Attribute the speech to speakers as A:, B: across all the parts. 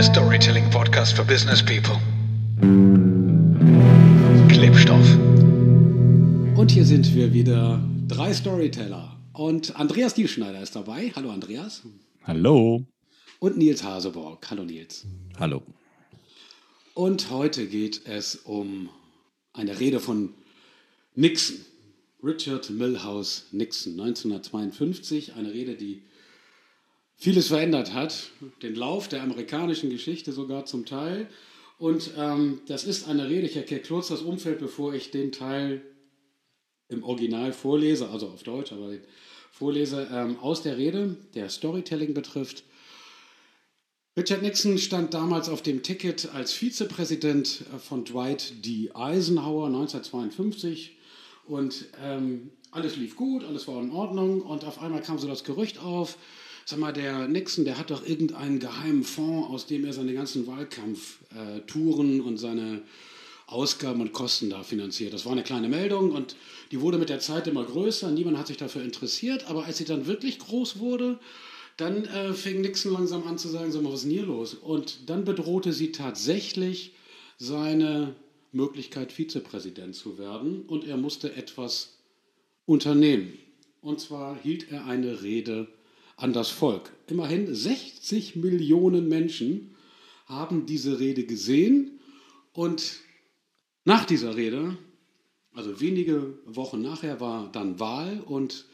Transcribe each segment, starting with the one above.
A: der Storytelling-Podcast für Business People. Klebstoff.
B: Und hier sind wir wieder, drei Storyteller. Und Andreas Dielschneider ist dabei. Hallo Andreas.
C: Hallo.
B: Und Nils Haseborg. Hallo Nils.
C: Hallo.
B: Und heute geht es um eine Rede von Nixon. Richard Milhouse Nixon, 1952. Eine Rede, die vieles verändert hat, den Lauf der amerikanischen Geschichte sogar zum Teil. Und ähm, das ist eine Rede, ich erkläre kurz das Umfeld, bevor ich den Teil im Original vorlese, also auf Deutsch, aber vorlese ähm, aus der Rede, der Storytelling betrifft. Richard Nixon stand damals auf dem Ticket als Vizepräsident äh, von Dwight D. Eisenhower 1952 und ähm, alles lief gut, alles war in Ordnung und auf einmal kam so das Gerücht auf, sag mal, der Nixon, der hat doch irgendeinen geheimen Fonds, aus dem er seine ganzen Wahlkampftouren und seine Ausgaben und Kosten da finanziert. Das war eine kleine Meldung und die wurde mit der Zeit immer größer. Niemand hat sich dafür interessiert, aber als sie dann wirklich groß wurde, dann äh, fing Nixon langsam an zu sagen, sag mal, was ist denn hier los? Und dann bedrohte sie tatsächlich seine Möglichkeit, Vizepräsident zu werden und er musste etwas unternehmen. Und zwar hielt er eine Rede an das Volk. Immerhin 60 Millionen Menschen haben diese Rede gesehen und nach dieser Rede, also wenige Wochen nachher, war dann Wahl und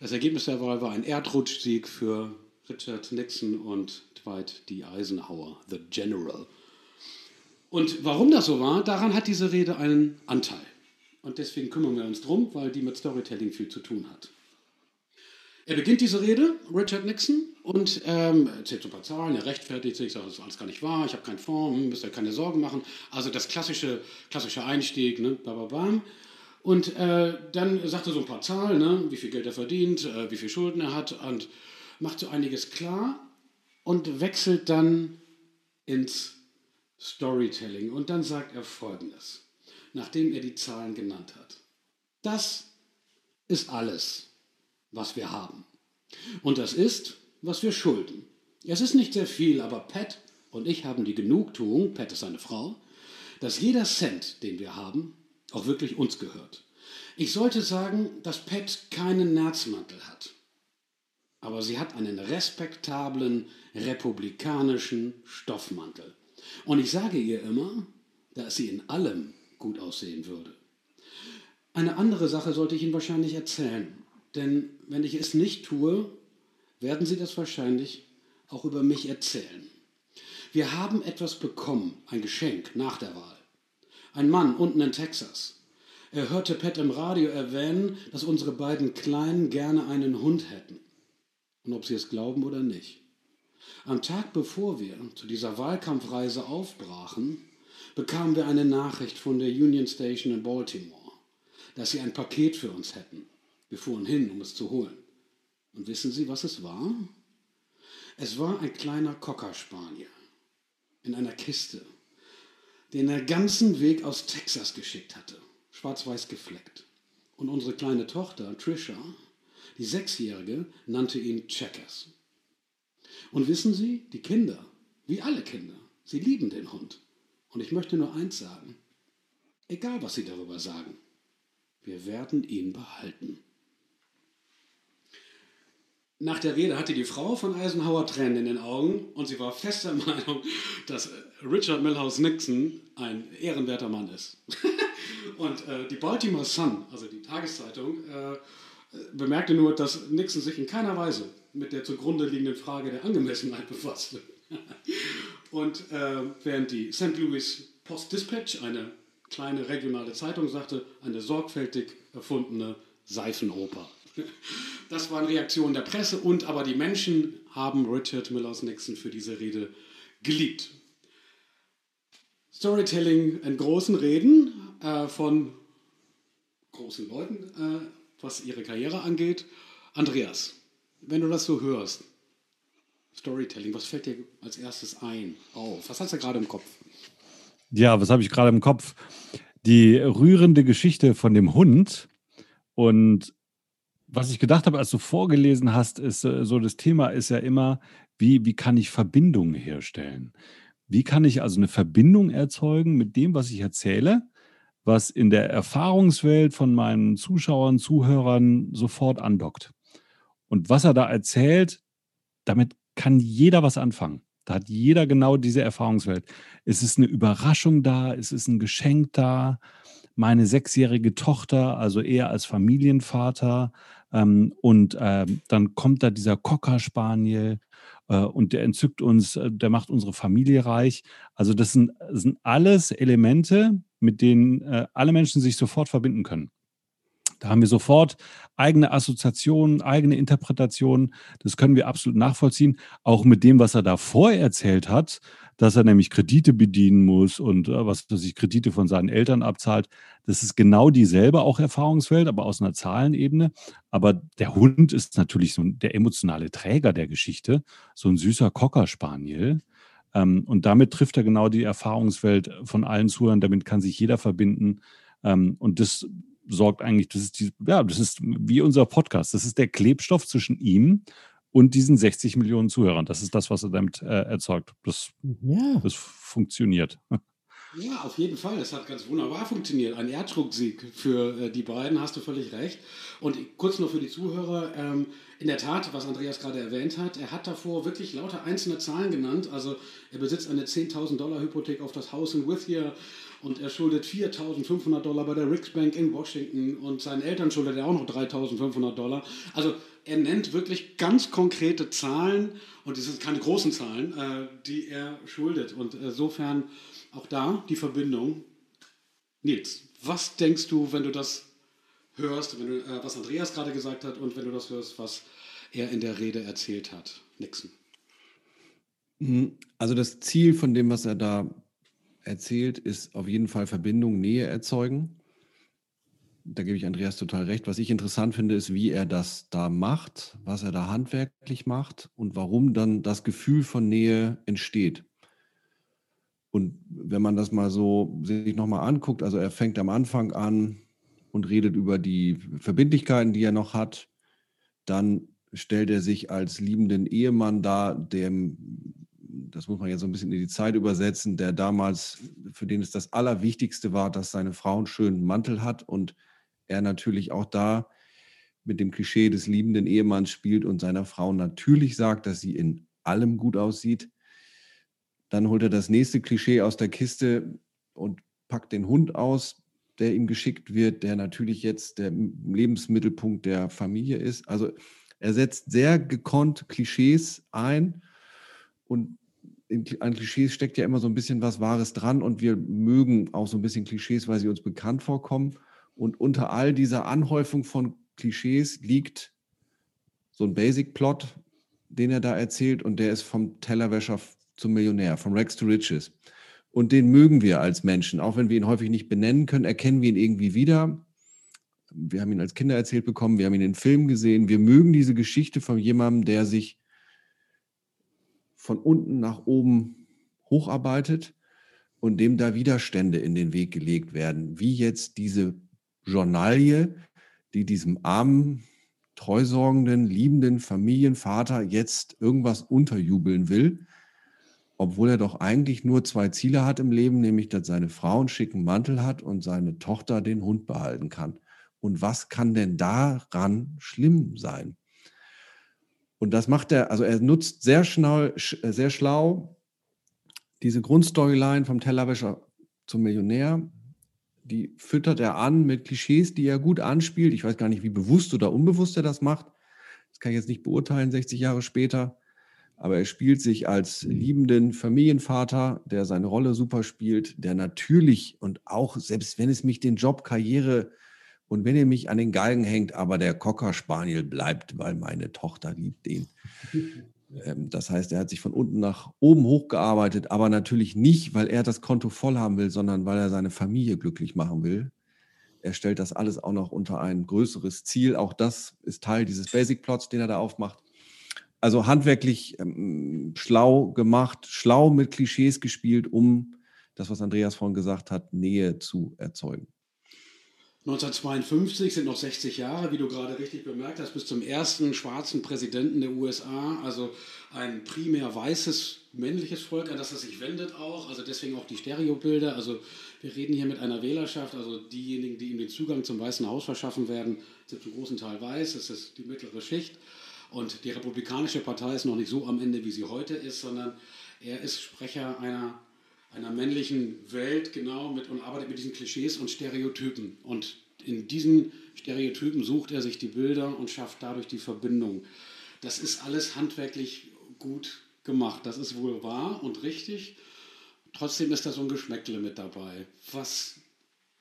B: das Ergebnis der Wahl war ein Erdrutschsieg für Richard Nixon und Dwight D. Eisenhower, the General. Und warum das so war, daran hat diese Rede einen Anteil. Und deswegen kümmern wir uns drum, weil die mit Storytelling viel zu tun hat. Er beginnt diese Rede, Richard Nixon, und ähm, erzählt so ein paar Zahlen, er rechtfertigt sich, sagt, das ist alles gar nicht wahr, ich habe keinen Fonds, hm, müsst ihr keine Sorgen machen. Also das klassische, klassische Einstieg, ne, bam. Und äh, dann sagt er so ein paar Zahlen, ne, wie viel Geld er verdient, äh, wie viel Schulden er hat und macht so einiges klar und wechselt dann ins Storytelling. Und dann sagt er Folgendes, nachdem er die Zahlen genannt hat. Das ist alles was wir haben. Und das ist, was wir schulden. Es ist nicht sehr viel, aber Pat und ich haben die Genugtuung, Pat ist seine Frau, dass jeder Cent, den wir haben, auch wirklich uns gehört. Ich sollte sagen, dass Pat keinen Nerzmantel hat. Aber sie hat einen respektablen, republikanischen Stoffmantel. Und ich sage ihr immer, dass sie in allem gut aussehen würde. Eine andere Sache sollte ich Ihnen wahrscheinlich erzählen. Denn wenn ich es nicht tue, werden Sie das wahrscheinlich auch über mich erzählen. Wir haben etwas bekommen, ein Geschenk nach der Wahl. Ein Mann unten in Texas. Er hörte Pat im Radio erwähnen, dass unsere beiden Kleinen gerne einen Hund hätten. Und ob sie es glauben oder nicht. Am Tag bevor wir zu dieser Wahlkampfreise aufbrachen, bekamen wir eine Nachricht von der Union Station in Baltimore, dass sie ein Paket für uns hätten. Wir fuhren hin, um es zu holen. Und wissen Sie, was es war? Es war ein kleiner Cocker Spaniel in einer Kiste, den er ganzen Weg aus Texas geschickt hatte, schwarz-weiß gefleckt. Und unsere kleine Tochter, Trisha, die Sechsjährige, nannte ihn Checkers. Und wissen Sie, die Kinder, wie alle Kinder, sie lieben den Hund. Und ich möchte nur eins sagen, egal was Sie darüber sagen, wir werden ihn behalten. Nach der Rede hatte die Frau von Eisenhower Tränen in den Augen und sie war fester Meinung, dass Richard Milhouse Nixon ein ehrenwerter Mann ist. und äh, die Baltimore Sun, also die Tageszeitung, äh, bemerkte nur, dass Nixon sich in keiner Weise mit der zugrunde liegenden Frage der Angemessenheit befasste. und äh, während die St. Louis Post Dispatch, eine kleine regionale Zeitung, sagte, eine sorgfältig erfundene Seifenoper. Das waren Reaktionen der Presse und aber die Menschen haben Richard Millers Nixon für diese Rede geliebt. Storytelling in großen Reden äh, von großen Leuten, äh, was ihre Karriere angeht. Andreas, wenn du das so hörst, Storytelling, was fällt dir als erstes ein auf? Was hast du gerade im Kopf?
C: Ja, was habe ich gerade im Kopf? Die rührende Geschichte von dem Hund und was ich gedacht habe, als du vorgelesen hast, ist äh, so das Thema ist ja immer, wie, wie kann ich Verbindungen herstellen? Wie kann ich also eine Verbindung erzeugen mit dem, was ich erzähle, was in der Erfahrungswelt von meinen Zuschauern, Zuhörern sofort andockt? Und was er da erzählt, damit kann jeder was anfangen. Da hat jeder genau diese Erfahrungswelt. Es ist eine Überraschung da, es ist ein Geschenk da. Meine sechsjährige Tochter, also eher als Familienvater, ähm, und ähm, dann kommt da dieser Cocker Spaniel äh, und der entzückt uns, äh, der macht unsere Familie reich. Also das sind, das sind alles Elemente, mit denen äh, alle Menschen sich sofort verbinden können. Da haben wir sofort eigene Assoziationen, eigene Interpretationen. Das können wir absolut nachvollziehen. Auch mit dem, was er davor erzählt hat, dass er nämlich Kredite bedienen muss und äh, was sich Kredite von seinen Eltern abzahlt. Das ist genau dieselbe auch Erfahrungswelt, aber aus einer Zahlenebene. Aber der Hund ist natürlich so der emotionale Träger der Geschichte, so ein süßer Cocker Spaniel. Ähm, und damit trifft er genau die Erfahrungswelt von allen Zuhörern. Damit kann sich jeder verbinden. Ähm, und das sorgt eigentlich, das ist die, ja, das ist wie unser Podcast. Das ist der Klebstoff zwischen ihm und diesen 60 Millionen Zuhörern. Das ist das, was er damit äh, erzeugt. Das, ja. das funktioniert.
B: Ja, auf jeden Fall. Das hat ganz wunderbar funktioniert. Ein Erdrucksieg für äh, die beiden, hast du völlig recht. Und kurz nur für die Zuhörer. Ähm, in der Tat, was Andreas gerade erwähnt hat, er hat davor wirklich lauter einzelne Zahlen genannt. Also er besitzt eine 10.000 Dollar Hypothek auf das Haus in Withia und er schuldet 4.500 Dollar bei der Ricks Bank in Washington und seinen Eltern schuldet er auch noch 3.500 Dollar. Also er nennt wirklich ganz konkrete Zahlen und das sind keine großen Zahlen, äh, die er schuldet. Und insofern auch da die Verbindung. Nils, was denkst du, wenn du das hörst, wenn du, äh, was Andreas gerade gesagt hat und wenn du das hörst, was er in der Rede erzählt hat? Nixon.
D: Mhm. Also das Ziel von dem, was er da erzählt, ist auf jeden Fall Verbindung, Nähe erzeugen. Da gebe ich Andreas total recht. Was ich interessant finde, ist, wie er das da macht, was er da handwerklich macht und warum dann das Gefühl von Nähe entsteht. Und wenn man das mal so sich nochmal anguckt, also er fängt am Anfang an und redet über die Verbindlichkeiten, die er noch hat, dann stellt er sich als liebenden Ehemann dar, dem das muss man jetzt so ein bisschen in die Zeit übersetzen, der damals, für den es das Allerwichtigste war, dass seine Frau einen schönen Mantel hat und er natürlich auch da mit dem Klischee des liebenden Ehemanns spielt und seiner Frau natürlich sagt, dass sie in allem gut aussieht. Dann holt er das nächste Klischee aus der Kiste und packt den Hund aus, der ihm geschickt wird, der natürlich jetzt der Lebensmittelpunkt der Familie ist. Also er setzt sehr gekonnt Klischees ein und an Klischees steckt ja immer so ein bisschen was Wahres dran und wir mögen auch so ein bisschen Klischees, weil sie uns bekannt vorkommen. Und unter all dieser Anhäufung von Klischees liegt so ein Basic-Plot, den er da erzählt und der ist vom Tellerwäscher zum Millionär, vom Rex to Riches. Und den mögen wir als Menschen, auch wenn wir ihn häufig nicht benennen können, erkennen wir ihn irgendwie wieder. Wir haben ihn als Kinder erzählt bekommen, wir haben ihn in Filmen gesehen. Wir mögen diese Geschichte von jemandem, der sich von unten nach oben hocharbeitet und dem da Widerstände in den Weg gelegt werden, wie jetzt diese Journalie, die diesem armen, treusorgenden, liebenden Familienvater jetzt irgendwas unterjubeln will, obwohl er doch eigentlich nur zwei Ziele hat im Leben, nämlich dass seine Frau einen schicken Mantel hat und seine Tochter den Hund behalten kann. Und was kann denn daran schlimm sein? Und das macht er, also er nutzt sehr schnell, äh, sehr schlau diese Grundstoryline vom Tellerwäscher zum Millionär. Die füttert er an mit Klischees, die er gut anspielt. Ich weiß gar nicht, wie bewusst oder unbewusst er das macht. Das kann ich jetzt nicht beurteilen, 60 Jahre später. Aber er spielt sich als liebenden Familienvater, der seine Rolle super spielt, der natürlich und auch, selbst wenn es mich den Job, Karriere und wenn ihr mich an den Galgen hängt, aber der Cocker Spaniel bleibt, weil meine Tochter liebt den. Ähm, das heißt, er hat sich von unten nach oben hochgearbeitet, aber natürlich nicht, weil er das Konto voll haben will, sondern weil er seine Familie glücklich machen will. Er stellt das alles auch noch unter ein größeres Ziel. Auch das ist Teil dieses Basic Plots, den er da aufmacht. Also handwerklich ähm, schlau gemacht, schlau mit Klischees gespielt, um das, was Andreas vorhin gesagt hat, Nähe zu erzeugen.
B: 1952 sind noch 60 Jahre, wie du gerade richtig bemerkt hast, bis zum ersten schwarzen Präsidenten der USA, also ein primär weißes männliches Volk, an das es sich wendet auch, also deswegen auch die Stereobilder. Also wir reden hier mit einer Wählerschaft, also diejenigen, die ihm den Zugang zum Weißen Haus verschaffen werden, sind zum großen Teil weiß, das ist die mittlere Schicht. Und die Republikanische Partei ist noch nicht so am Ende, wie sie heute ist, sondern er ist Sprecher einer einer männlichen Welt, genau, mit, und arbeitet mit diesen Klischees und Stereotypen. Und in diesen Stereotypen sucht er sich die Bilder und schafft dadurch die Verbindung. Das ist alles handwerklich gut gemacht. Das ist wohl wahr und richtig. Trotzdem ist da so ein Geschmäckle mit dabei. Was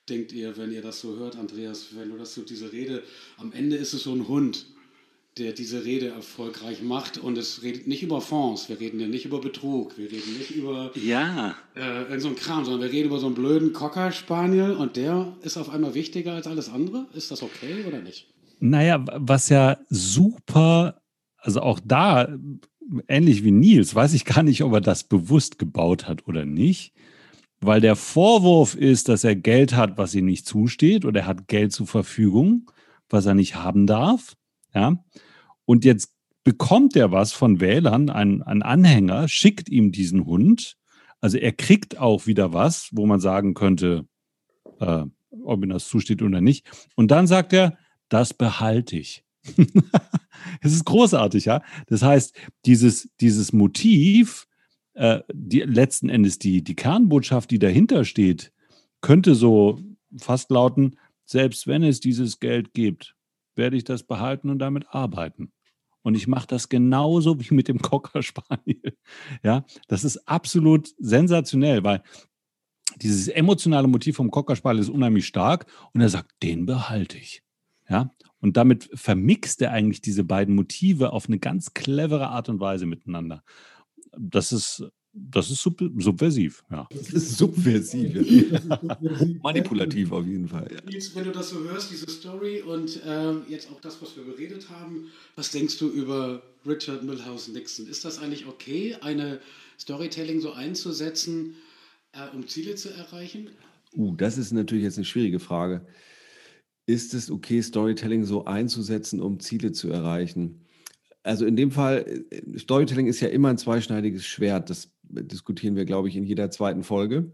B: denkt ihr, wenn ihr das so hört, Andreas, wenn du das so diese Rede, am Ende ist es so ein Hund, der diese Rede erfolgreich macht. Und es redet nicht über Fonds, wir reden ja nicht über Betrug, wir reden nicht über
C: ja.
B: äh, so einen Kram, sondern wir reden über so einen blöden Cocker Spaniel und der ist auf einmal wichtiger als alles andere. Ist das okay oder nicht?
C: Naja, was ja super, also auch da, ähnlich wie Nils, weiß ich gar nicht, ob er das bewusst gebaut hat oder nicht. Weil der Vorwurf ist, dass er Geld hat, was ihm nicht zusteht, oder er hat Geld zur Verfügung, was er nicht haben darf. Ja. Und jetzt bekommt er was von Wählern, ein, ein Anhänger, schickt ihm diesen Hund. Also er kriegt auch wieder was, wo man sagen könnte, äh, ob ihm das zusteht oder nicht. Und dann sagt er, das behalte ich. Es ist großartig, ja. Das heißt, dieses, dieses Motiv, äh, die, letzten Endes die, die Kernbotschaft, die dahinter steht, könnte so fast lauten, selbst wenn es dieses Geld gibt, werde ich das behalten und damit arbeiten. Und ich mache das genauso wie mit dem Cocker Spaniel. Ja, das ist absolut sensationell, weil dieses emotionale Motiv vom Cocker Spaniel ist unheimlich stark und er sagt, den behalte ich. Ja, und damit vermixt er eigentlich diese beiden Motive auf eine ganz clevere Art und Weise miteinander. Das ist das ist sub subversiv, ja.
D: Das ist subversiv. Ja. Manipulativ auf jeden Fall. Ja.
B: Wenn du das so hörst, diese Story und äh, jetzt auch das, was wir beredet haben, was denkst du über Richard Milhouse Nixon? Ist das eigentlich okay, eine Storytelling so einzusetzen, äh, um Ziele zu erreichen?
D: Uh, das ist natürlich jetzt eine schwierige Frage. Ist es okay, Storytelling so einzusetzen, um Ziele zu erreichen? Also in dem Fall, äh, Storytelling ist ja immer ein zweischneidiges Schwert. Das diskutieren wir, glaube ich, in jeder zweiten Folge.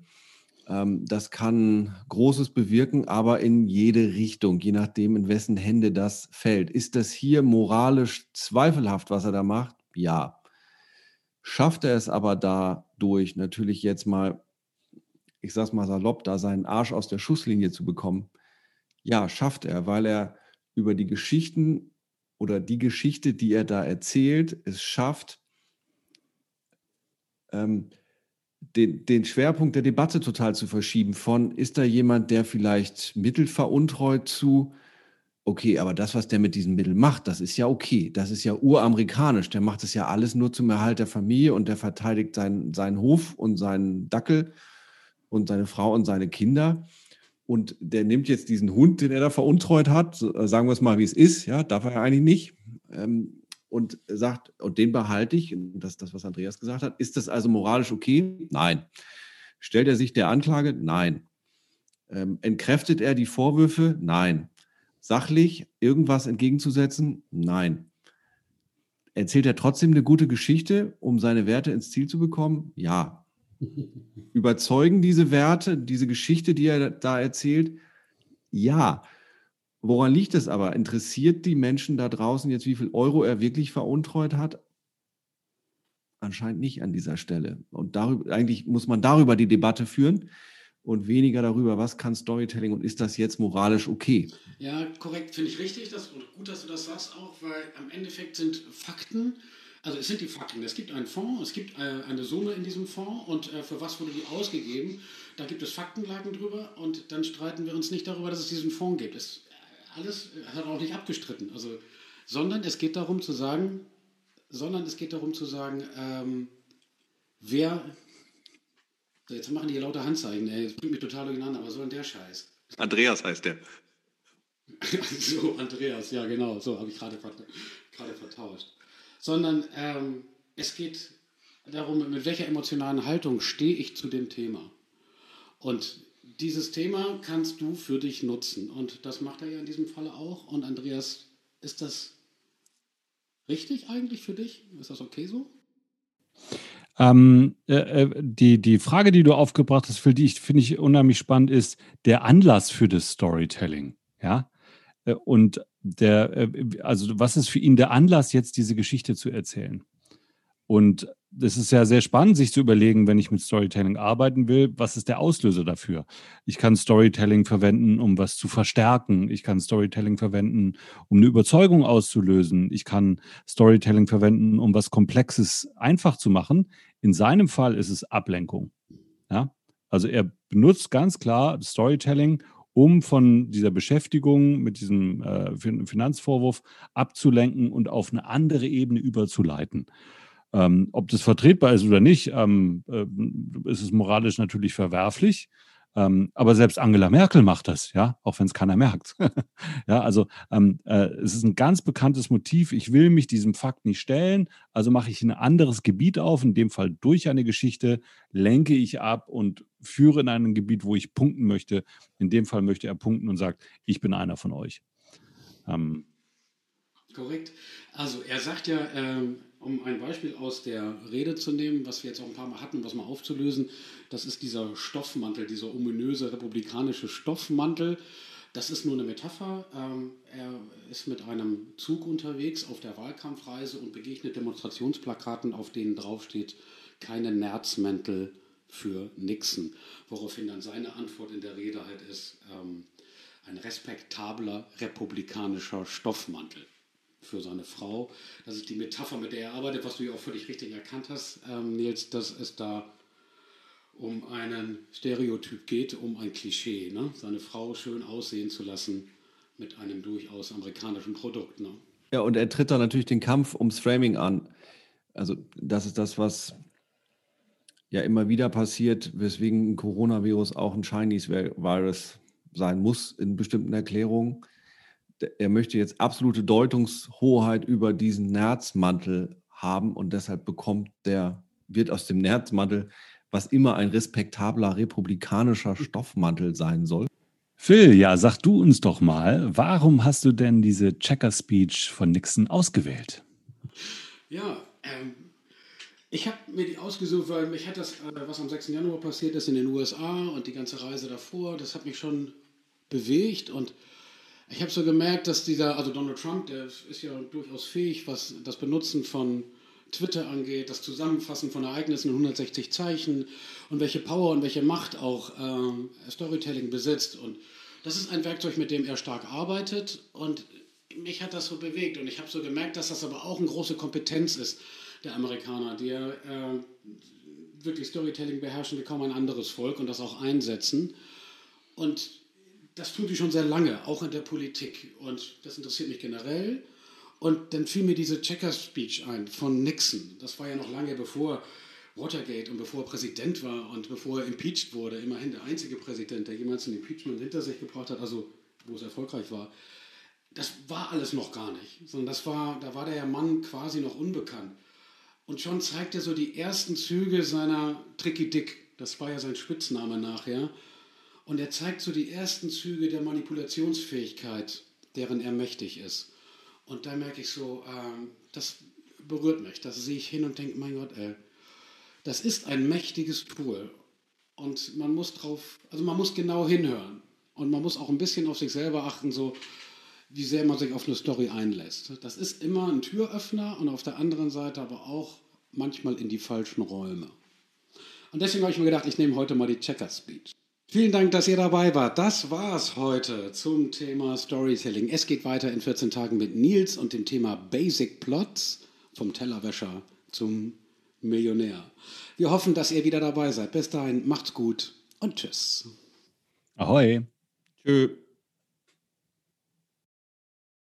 D: Ähm, das kann Großes bewirken, aber in jede Richtung, je nachdem, in wessen Hände das fällt. Ist das hier moralisch zweifelhaft, was er da macht? Ja. Schafft er es aber dadurch, natürlich jetzt mal, ich sag's mal salopp, da seinen Arsch aus der Schusslinie zu bekommen? Ja, schafft er, weil er über die Geschichten oder die Geschichte, die er da erzählt, es schafft, ähm, den, den Schwerpunkt der Debatte total zu verschieben von, ist da jemand, der vielleicht Mittel veruntreut zu, okay, aber das, was der mit diesen Mitteln macht, das ist ja okay, das ist ja uramerikanisch, der macht das ja alles nur zum Erhalt der Familie und der verteidigt seinen, seinen Hof und seinen Dackel und seine Frau und seine Kinder. Und der nimmt jetzt diesen Hund, den er da veruntreut hat, sagen wir es mal, wie es ist, ja, darf er ja eigentlich nicht. Ähm, und sagt, und den behalte ich, das ist das, was Andreas gesagt hat. Ist das also moralisch okay? Nein. Stellt er sich der Anklage? Nein. Ähm, entkräftet er die Vorwürfe? Nein. Sachlich irgendwas entgegenzusetzen? Nein. Erzählt er trotzdem eine gute Geschichte, um seine Werte ins Ziel zu bekommen? Ja. Überzeugen diese Werte, diese Geschichte, die er da erzählt? Ja. Woran liegt es aber? Interessiert die Menschen da draußen jetzt, wie viel Euro er wirklich veruntreut hat? Anscheinend nicht an dieser Stelle. Und darüber, eigentlich muss man darüber die Debatte führen und weniger darüber, was kann Storytelling und ist das jetzt moralisch okay?
B: Ja, korrekt, finde ich richtig. Das, und gut, dass du das sagst auch, weil am Endeffekt sind Fakten, also es sind die Fakten. Es gibt einen Fonds, es gibt äh, eine Summe in diesem Fonds und äh, für was wurde die ausgegeben? Da gibt es Faktenlagen drüber und dann streiten wir uns nicht darüber, dass es diesen Fonds gibt. Es alles hat auch nicht abgestritten. Also, sondern es geht darum zu sagen, sondern es geht darum zu sagen, ähm, wer. Jetzt machen die hier lauter Handzeichen, ey, das bringt mich total durcheinander, aber so ein der Scheiß.
D: Andreas heißt der.
B: so, Andreas, ja genau, so habe ich gerade vertauscht. Sondern ähm, es geht darum, mit welcher emotionalen Haltung stehe ich zu dem Thema. Und dieses Thema kannst du für dich nutzen. Und das macht er ja in diesem Falle auch. Und Andreas, ist das richtig eigentlich für dich? Ist das okay so?
C: Ähm, äh, äh, die, die Frage, die du aufgebracht hast, für die ich finde ich unheimlich spannend, ist der Anlass für das Storytelling. Ja. Äh, und der, äh, also was ist für ihn der Anlass, jetzt diese Geschichte zu erzählen? Und das ist ja sehr spannend, sich zu überlegen, wenn ich mit Storytelling arbeiten will, was ist der Auslöser dafür? Ich kann Storytelling verwenden, um was zu verstärken. Ich kann Storytelling verwenden, um eine Überzeugung auszulösen. Ich kann Storytelling verwenden, um was Komplexes einfach zu machen. In seinem Fall ist es Ablenkung. Ja? Also er benutzt ganz klar Storytelling, um von dieser Beschäftigung mit diesem äh, Finanzvorwurf abzulenken und auf eine andere Ebene überzuleiten. Ähm, ob das vertretbar ist oder nicht, ähm, äh, ist es moralisch natürlich verwerflich. Ähm, aber selbst Angela Merkel macht das, ja, auch wenn es keiner merkt. ja, also ähm, äh, es ist ein ganz bekanntes Motiv. Ich will mich diesem Fakt nicht stellen, also mache ich ein anderes Gebiet auf, in dem Fall durch eine Geschichte, lenke ich ab und führe in ein Gebiet, wo ich punkten möchte. In dem Fall möchte er punkten und sagt, ich bin einer von euch.
B: Ähm, Korrekt. Also er sagt ja, ähm, um ein Beispiel aus der Rede zu nehmen, was wir jetzt auch ein paar Mal hatten, was mal aufzulösen, das ist dieser Stoffmantel, dieser ominöse republikanische Stoffmantel. Das ist nur eine Metapher. Ähm, er ist mit einem Zug unterwegs auf der Wahlkampfreise und begegnet Demonstrationsplakaten, auf denen draufsteht, keine Nerzmäntel für Nixon. Woraufhin dann seine Antwort in der Rede halt ist, ähm, ein respektabler republikanischer Stoffmantel für seine Frau. Das ist die Metapher, mit der er arbeitet, was du ja auch völlig richtig erkannt hast, ähm, Nils, dass es da um einen Stereotyp geht, um ein Klischee, ne? seine Frau schön aussehen zu lassen mit einem durchaus amerikanischen Produkt. Ne?
D: Ja, und er tritt da natürlich den Kampf ums Framing an. Also das ist das, was ja immer wieder passiert, weswegen ein Coronavirus auch ein Chinese-Virus sein muss in bestimmten Erklärungen er möchte jetzt absolute Deutungshoheit über diesen Nerzmantel haben und deshalb bekommt der, wird aus dem Nerzmantel, was immer ein respektabler republikanischer Stoffmantel sein soll.
C: Phil, ja, sag du uns doch mal, warum hast du denn diese Checker-Speech von Nixon ausgewählt?
B: Ja, ähm, ich habe mir die ausgesucht, weil mich hat das, äh, was am 6. Januar passiert ist in den USA und die ganze Reise davor, das hat mich schon bewegt und ich habe so gemerkt, dass dieser, also Donald Trump, der ist ja durchaus fähig, was das Benutzen von Twitter angeht, das Zusammenfassen von Ereignissen in 160 Zeichen und welche Power und welche Macht auch äh, Storytelling besitzt. Und das ist ein Werkzeug, mit dem er stark arbeitet und mich hat das so bewegt und ich habe so gemerkt, dass das aber auch eine große Kompetenz ist der Amerikaner, die äh, wirklich Storytelling beherrschen wie kaum ein anderes Volk und das auch einsetzen. Und das tun die schon sehr lange, auch in der Politik. Und das interessiert mich generell. Und dann fiel mir diese Checker-Speech ein von Nixon. Das war ja noch lange bevor Watergate und bevor er Präsident war und bevor er impeached wurde. Immerhin der einzige Präsident, der jemals ein Impeachment hinter sich gebracht hat, also wo es erfolgreich war. Das war alles noch gar nicht, sondern das war, da war der Mann quasi noch unbekannt. Und schon zeigt er so die ersten Züge seiner Tricky Dick. Das war ja sein Spitzname nachher. Und er zeigt so die ersten Züge der Manipulationsfähigkeit, deren er mächtig ist. Und da merke ich so, äh, das berührt mich. Das sehe ich hin und denke, mein Gott, ey, das ist ein mächtiges Tool. Und man muss drauf, also man muss genau hinhören. Und man muss auch ein bisschen auf sich selber achten, so wie sehr man sich auf eine Story einlässt. Das ist immer ein Türöffner und auf der anderen Seite aber auch manchmal in die falschen Räume. Und deswegen habe ich mir gedacht, ich nehme heute mal die Checker Speech. Vielen Dank, dass ihr dabei wart. Das war's heute zum Thema Storytelling. Es geht weiter in 14 Tagen mit Nils und dem Thema Basic Plots vom Tellerwäscher zum Millionär. Wir hoffen, dass ihr wieder dabei seid. Bis dahin, macht's gut und tschüss.
C: Ahoi.
D: Tschüss.